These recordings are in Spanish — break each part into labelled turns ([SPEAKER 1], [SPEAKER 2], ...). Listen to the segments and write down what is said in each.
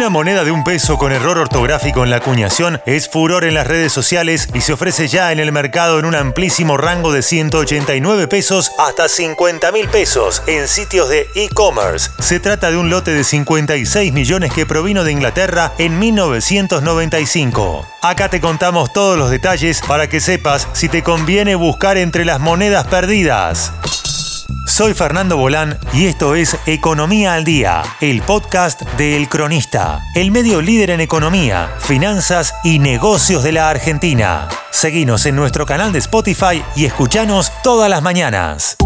[SPEAKER 1] Una moneda de un peso con error ortográfico en la acuñación es furor en las redes sociales y se ofrece ya en el mercado en un amplísimo rango de 189 pesos hasta 50 mil pesos en sitios de e-commerce. Se trata de un lote de 56 millones que provino de Inglaterra en 1995. Acá te contamos todos los detalles para que sepas si te conviene buscar entre las monedas perdidas. Soy Fernando Bolán y esto es Economía al Día, el podcast de El Cronista, el medio líder en economía, finanzas y negocios de la Argentina. Seguinos en nuestro canal de Spotify y escuchanos todas las mañanas.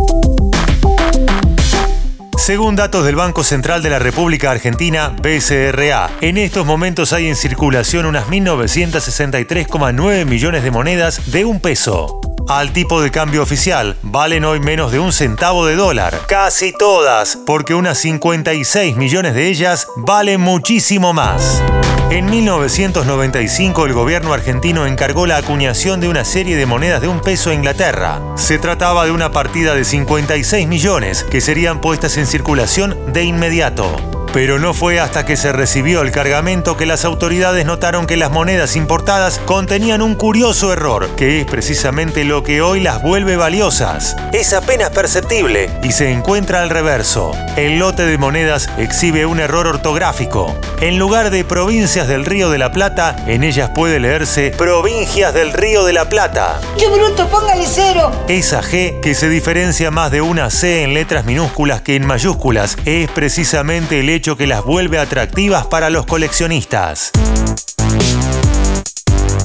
[SPEAKER 1] Según datos del Banco Central de la República Argentina, BCRA, en estos momentos hay en circulación unas 1.963,9 millones de monedas de un peso al tipo de cambio oficial. Valen hoy menos de un centavo de dólar. Casi todas, porque unas 56 millones de ellas valen muchísimo más. En 1995 el gobierno argentino encargó la acuñación de una serie de monedas de un peso a Inglaterra. Se trataba de una partida de 56 millones que serían puestas en circulación de inmediato. Pero no fue hasta que se recibió el cargamento que las autoridades notaron que las monedas importadas contenían un curioso error, que es precisamente lo que hoy las vuelve valiosas. Es apenas perceptible y se encuentra al reverso. El lote de monedas exhibe un error ortográfico. En lugar de provincias del Río de la Plata, en ellas puede leerse provincias del Río de la Plata.
[SPEAKER 2] ¡Qué bruto! ¡Póngale cero!
[SPEAKER 1] Esa G, que se diferencia más de una C en letras minúsculas que en mayúsculas, es precisamente el hecho que las vuelve atractivas para los coleccionistas.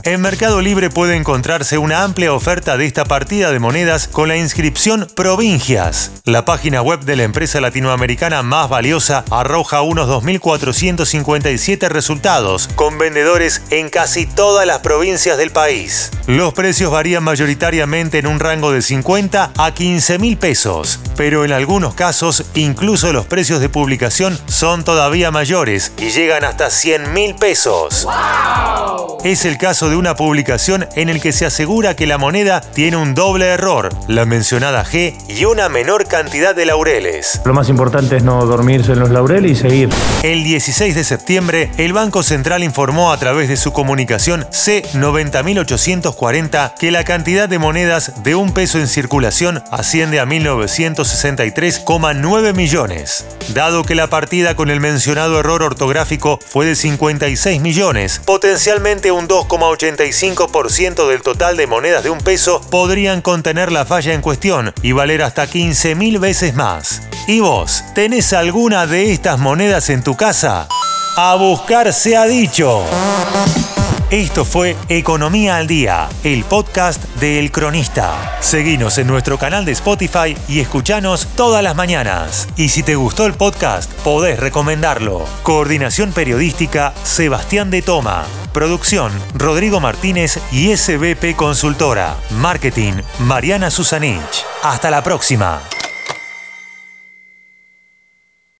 [SPEAKER 1] En Mercado Libre puede encontrarse una amplia oferta de esta partida de monedas con la inscripción Provincias. La página web de la empresa latinoamericana más valiosa arroja unos 2.457 resultados, con vendedores en casi todas las provincias del país. Los precios varían mayoritariamente en un rango de 50 a 15 mil pesos, pero en algunos casos incluso los precios de publicación son todavía mayores y llegan hasta 100 mil pesos. Es el caso de una publicación en el que se asegura que la moneda tiene un doble error, la mencionada G y una menor cantidad de laureles.
[SPEAKER 3] Lo más importante es no dormirse en los laureles y seguir.
[SPEAKER 1] El 16 de septiembre, el Banco Central informó a través de su comunicación C90840 que la cantidad de monedas de un peso en circulación asciende a 1963,9 millones. Dado que la partida con el mencionado error ortográfico fue de 56 millones, potencialmente un 2,8 85% del total de monedas de un peso podrían contener la falla en cuestión y valer hasta 15.000 veces más. ¿Y vos, tenés alguna de estas monedas en tu casa? A buscar se ha dicho. Esto fue Economía al Día, el podcast de El Cronista. Seguinos en nuestro canal de Spotify y escuchanos todas las mañanas. Y si te gustó el podcast, podés recomendarlo. Coordinación Periodística, Sebastián de Toma. Producción, Rodrigo Martínez y SBP Consultora. Marketing, Mariana Susanich. Hasta la próxima.